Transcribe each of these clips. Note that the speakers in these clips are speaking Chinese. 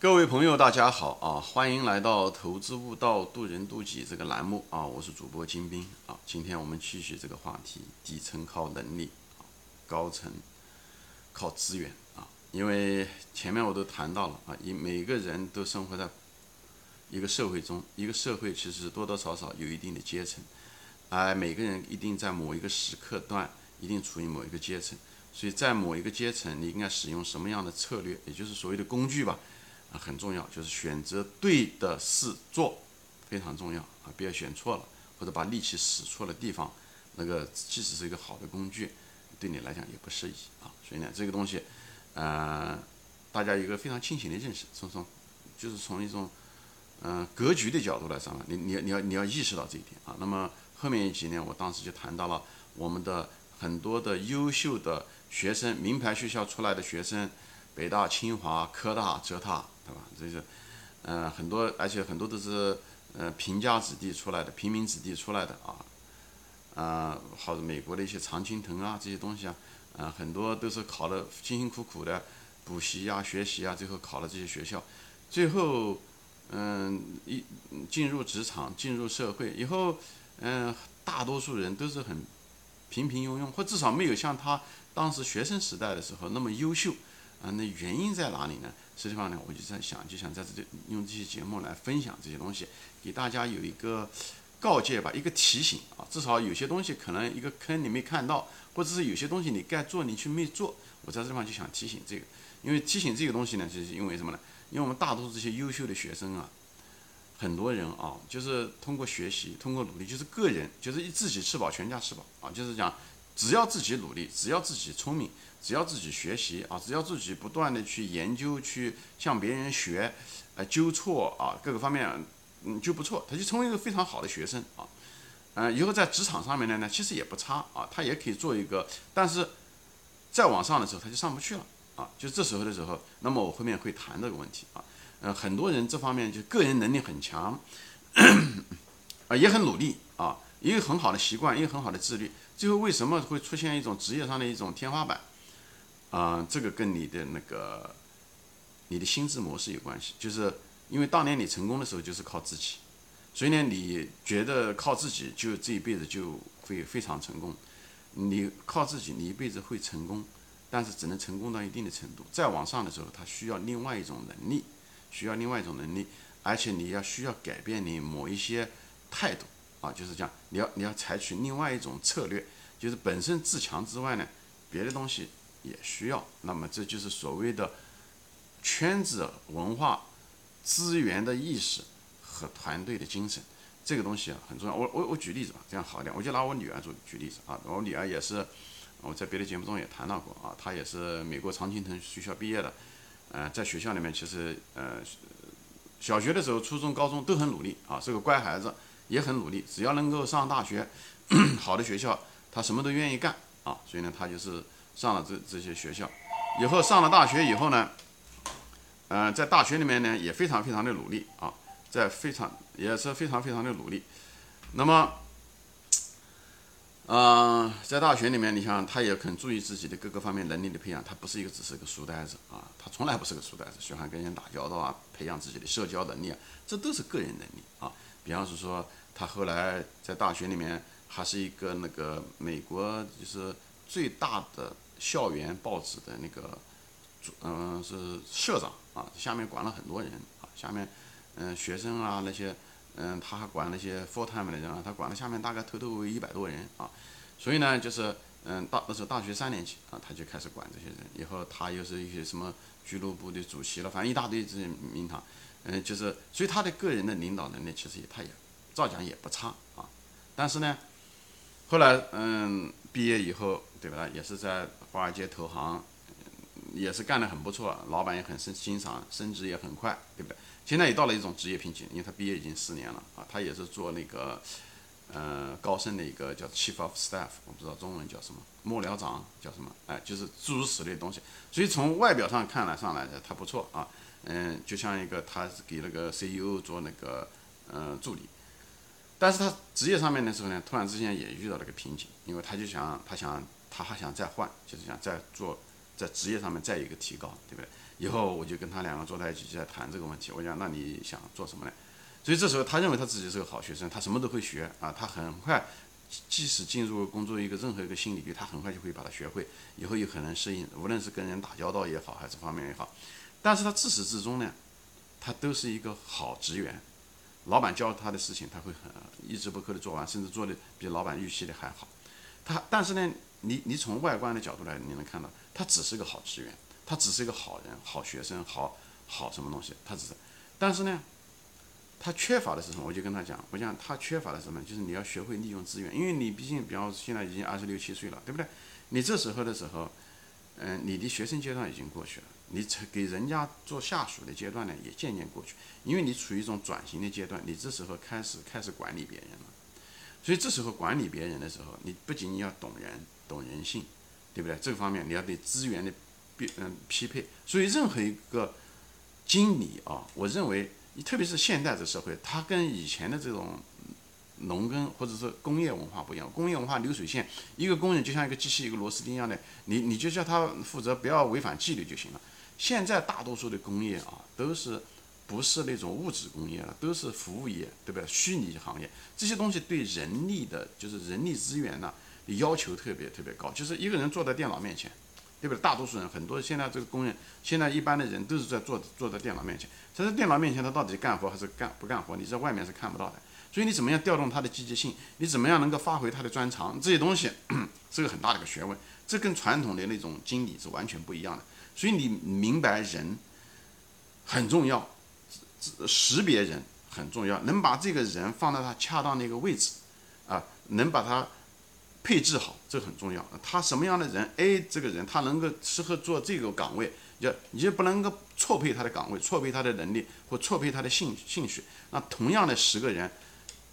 各位朋友，大家好啊！欢迎来到《投资悟道，渡人渡己》这个栏目啊！我是主播金兵啊！今天我们继续这个话题：底层靠能力啊，高层靠资源啊！因为前面我都谈到了啊，以每个人都生活在一个社会中，一个社会其实多多少少有一定的阶层，而每个人一定在某一个时刻段一定处于某一个阶层，所以在某一个阶层，你应该使用什么样的策略，也就是所谓的工具吧。啊，很重要，就是选择对的事做，非常重要啊！不要选错了，或者把力气使错了地方，那个即使是一个好的工具，对你来讲也不适宜啊。所以呢，这个东西，呃，大家有一个非常清醒的认识，从从就是从一种嗯格局的角度来上，你你你要你要意识到这一点啊。那么后面一集呢，我当时就谈到了我们的很多的优秀的学生，名牌学校出来的学生，北大、清华、科大、浙大。对吧？这是，嗯，很多，而且很多都是，呃，贫家子弟出来的，平民子弟出来的啊，啊，好美国的一些常青藤啊，这些东西啊，啊，很多都是考了辛辛苦苦的补习呀、学习啊，最后考了这些学校，最后，嗯，一进入职场、进入社会以后，嗯，大多数人都是很平平庸庸，或至少没有像他当时学生时代的时候那么优秀。啊，那原因在哪里呢？实际上呢，我就在想，就想在这里用这些节目来分享这些东西，给大家有一个告诫吧，一个提醒啊。至少有些东西可能一个坑你没看到，或者是有些东西你该做你去没做。我在这地方就想提醒这个，因为提醒这个东西呢，就是因为什么呢？因为我们大多数这些优秀的学生啊，很多人啊，就是通过学习，通过努力，就是个人，就是自己吃饱全家吃饱啊，就是讲。只要自己努力，只要自己聪明，只要自己学习啊，只要自己不断的去研究，去向别人学，呃，纠错啊，各个方面，嗯，就不错，他就成为一个非常好的学生啊，嗯，以后在职场上面呢，呢，其实也不差啊，他也可以做一个，但是再往上的时候他就上不去了啊，就这时候的时候，那么我后面会谈这个问题啊，嗯，很多人这方面就个人能力很强，啊，也很努力啊，一个很好的习惯，一个很好的自律。最后为什么会出现一种职业上的一种天花板？啊，这个跟你的那个你的心智模式有关系。就是因为当年你成功的时候就是靠自己，所以呢，你觉得靠自己就这一辈子就会非常成功。你靠自己，你一辈子会成功，但是只能成功到一定的程度。再往上的时候，它需要另外一种能力，需要另外一种能力，而且你要需要改变你某一些态度。啊，就是这样，你要你要采取另外一种策略，就是本身自强之外呢，别的东西也需要。那么这就是所谓的圈子文化、资源的意识和团队的精神，这个东西啊很重要。我我我举例子吧，这样好一点。我就拿我女儿做举例子啊，我女儿也是我在别的节目中也谈到过啊，她也是美国常青藤学校毕业的，呃，在学校里面其实呃小学的时候、初中、高中都很努力啊，是个乖孩子。也很努力，只要能够上大学，好的学校，他什么都愿意干啊。所以呢，他就是上了这这些学校，以后上了大学以后呢，嗯，在大学里面呢也非常非常的努力啊，在非常也是非常非常的努力。那么，嗯，在大学里面，你想他也很注意自己的各个方面能力的培养，他不是一个只是一个书呆子啊，他从来不是个书呆子，喜欢跟人打交道啊，培养自己的社交能力啊，这都是个人能力啊。比方是说，他后来在大学里面还是一个那个美国就是最大的校园报纸的那个主，嗯，是社长啊，下面管了很多人啊，下面嗯学生啊那些，嗯，他还管那些 full time 的人啊，他管了下面大概偷偷一百多人啊，所以呢，就是嗯大那时候大学三年级啊，他就开始管这些人，以后他又是一些什么俱乐部的主席了，反正一大堆这些名堂。嗯，就是，所以他的个人的领导能力其实也他也照讲也不差啊，但是呢，后来嗯毕业以后对吧，也是在华尔街投行，也是干得很不错，老板也很欣欣赏，升职也很快，对不对？现在也到了一种职业瓶颈，因为他毕业已经四年了啊，他也是做那个嗯高盛的一个叫 Chief of Staff，我不知道中文叫什么，幕僚长叫什么？哎，就是诸如此类的东西，所以从外表上看来上来的他不错啊。嗯，就像一个，他给那个 CEO 做那个嗯助理，但是他职业上面的时候呢，突然之间也遇到了个瓶颈，因为他就想，他想，他还想再换，就是想再做在职业上面再一个提高，对不对？以后我就跟他两个坐在一起在谈这个问题。我讲，那你想做什么呢？所以这时候他认为他自己是个好学生，他什么都会学啊，他很快，即使进入工作一个任何一个新领域，他很快就会把它学会，以后又很能适应，无论是跟人打交道也好，还是方面也好。但是他自始至终呢，他都是一个好职员，老板教他的事情他会很一直不扣的做完，甚至做的比老板预期的还好。他但是呢，你你从外观的角度来，你能看到他只是个好职员，他只是一个好人、好学生、好好什么东西，他只是，但是呢，他缺乏的是什么？我就跟他讲，我讲他缺乏的什么？就是你要学会利用资源，因为你毕竟，比方说现在已经二十六七岁了，对不对？你这时候的时候，嗯，你的学生阶段已经过去了。你给人家做下属的阶段呢，也渐渐过去，因为你处于一种转型的阶段，你这时候开始开始管理别人了，所以这时候管理别人的时候，你不仅仅要懂人、懂人性，对不对？这个方面你要对资源的匹嗯匹配，所以任何一个经理啊，我认为，特别是现代的社会，它跟以前的这种。农耕或者是工业文化不一样，工业文化流水线，一个工人就像一个机器，一个螺丝钉一样的，你你就叫他负责，不要违反纪律就行了。现在大多数的工业啊，都是不是那种物质工业了，都是服务业，对不对？虚拟行业这些东西对人力的，就是人力资源呢，要求特别特别高。就是一个人坐在电脑面前，对不对？大多数人很多现在这个工人，现在一般的人都是在坐坐在电脑面前，他在电脑面前他到底干活还是干不干活？你在外面是看不到的。所以你怎么样调动他的积极性？你怎么样能够发挥他的专长？这些东西是个很大的一个学问，这跟传统的那种经理是完全不一样的。所以你明白人很重要，识别人很重要，能把这个人放到他恰当的一个位置，啊，能把他配置好，这很重要。他什么样的人？哎，这个人他能够适合做这个岗位。就你就不能够错配他的岗位，错配他的能力，或错配他的兴兴趣。那同样的十个人，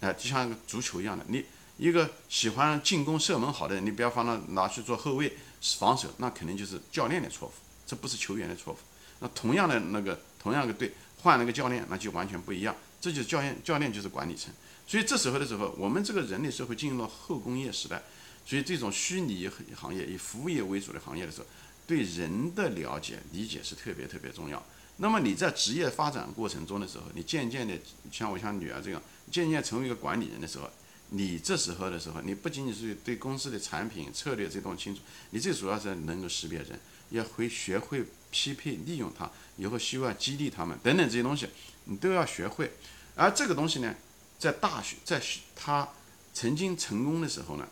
哎，就像一个足球一样的，你一个喜欢进攻射门好的人，你不要放到拿去做后卫防守，那肯定就是教练的错误，这不是球员的错误。那同样的那个同样的队换了个教练，那就完全不一样。这就是教练，教练就是管理层。所以这时候的时候，我们这个人类社会进入了后工业时代，所以这种虚拟行业以服务业为主的行业的时候。对人的了解理解是特别特别重要。那么你在职业发展过程中的时候，你渐渐的像我像女儿这样，渐渐成为一个管理人的时候，你这时候的时候，你不仅仅是对公司的产品策略这东西清楚，你最主要是能够识别人，要会学会匹配利用他，以后希望激励他们等等这些东西，你都要学会。而这个东西呢，在大学在他曾经成功的时候呢，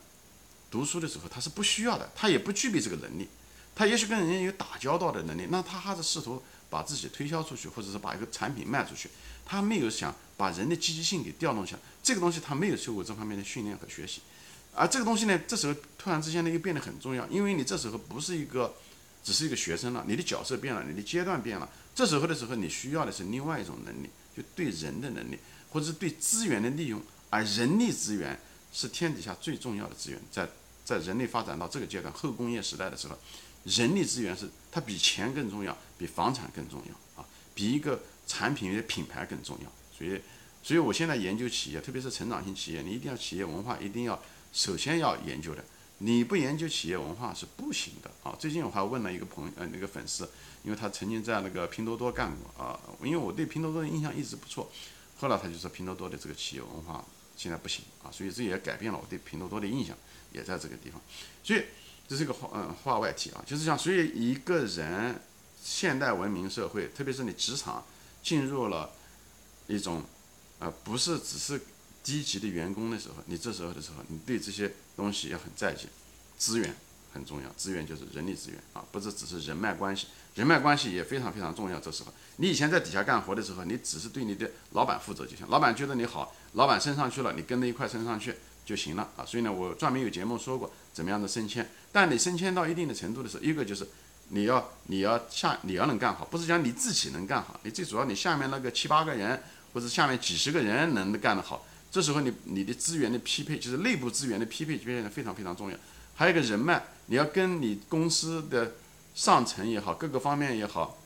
读书的时候他是不需要的，他也不具备这个能力。他也许跟人家有打交道的能力，那他还是试图把自己推销出去，或者是把一个产品卖出去。他没有想把人的积极性给调动起来，这个东西他没有受过这方面的训练和学习。而这个东西呢，这时候突然之间呢又变得很重要，因为你这时候不是一个只是一个学生了，你的角色变了，你的阶段变了。这时候的时候，你需要的是另外一种能力，就对人的能力，或者是对资源的利用。而人力资源是天底下最重要的资源，在在人类发展到这个阶段后工业时代的时候。人力资源是它比钱更重要，比房产更重要啊，比一个产品的品牌更重要。所以，所以我现在研究企业，特别是成长型企业，你一定要企业文化，一定要首先要研究的。你不研究企业文化是不行的啊。最近我还问了一个朋友呃那个粉丝，因为他曾经在那个拼多多干过啊，因为我对拼多多的印象一直不错。后来他就说拼多多的这个企业文化现在不行啊，所以这也改变了我对拼多多的印象，也在这个地方。所以。这是个话嗯话外题啊，就是讲，所以一个人现代文明社会，特别是你职场进入了一种呃不是只是低级的员工的时候，你这时候的时候，你对这些东西要很在意，资源很重要，资源就是人力资源啊，不是只是人脉关系，人脉关系也非常非常重要。这时候你以前在底下干活的时候，你只是对你的老板负责就行，老板觉得你好，老板升上去了，你跟着一块升上去。就行了啊，所以呢，我专门有节目说过怎么样的升迁。但你升迁到一定的程度的时候，一个就是你要你要下你要能干好，不是讲你自己能干好，你最主要你下面那个七八个人或者下面几十个人能干得好。这时候你你的资源的匹配，就是内部资源的匹配就变得非常非常重要。还有一个人脉，你要跟你公司的上层也好，各个方面也好，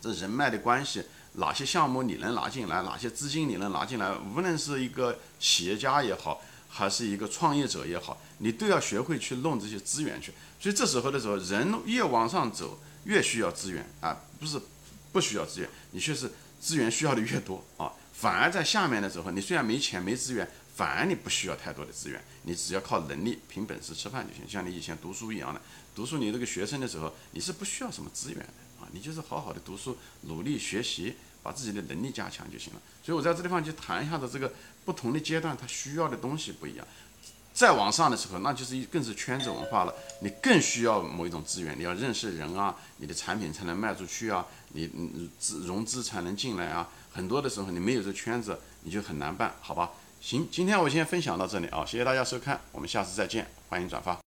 这人脉的关系，哪些项目你能拿进来，哪些资金你能拿进来，无论是一个企业家也好。还是一个创业者也好，你都要学会去弄这些资源去。所以这时候的时候，人越往上走，越需要资源啊，不是不需要资源，你却是资源需要的越多啊。反而在下面的时候，你虽然没钱没资源，反而你不需要太多的资源，你只要靠能力凭本事吃饭就行，像你以前读书一样的。读书你这个学生的时候，你是不需要什么资源的啊，你就是好好的读书，努力学习。把自己的能力加强就行了。所以我在这地方就谈一下子这个不同的阶段，它需要的东西不一样。再往上的时候，那就是一更是圈子文化了。你更需要某一种资源，你要认识人啊，你的产品才能卖出去啊，你你资融资才能进来啊。很多的时候你没有这圈子，你就很难办，好吧？行，今天我先分享到这里啊，谢谢大家收看，我们下次再见，欢迎转发。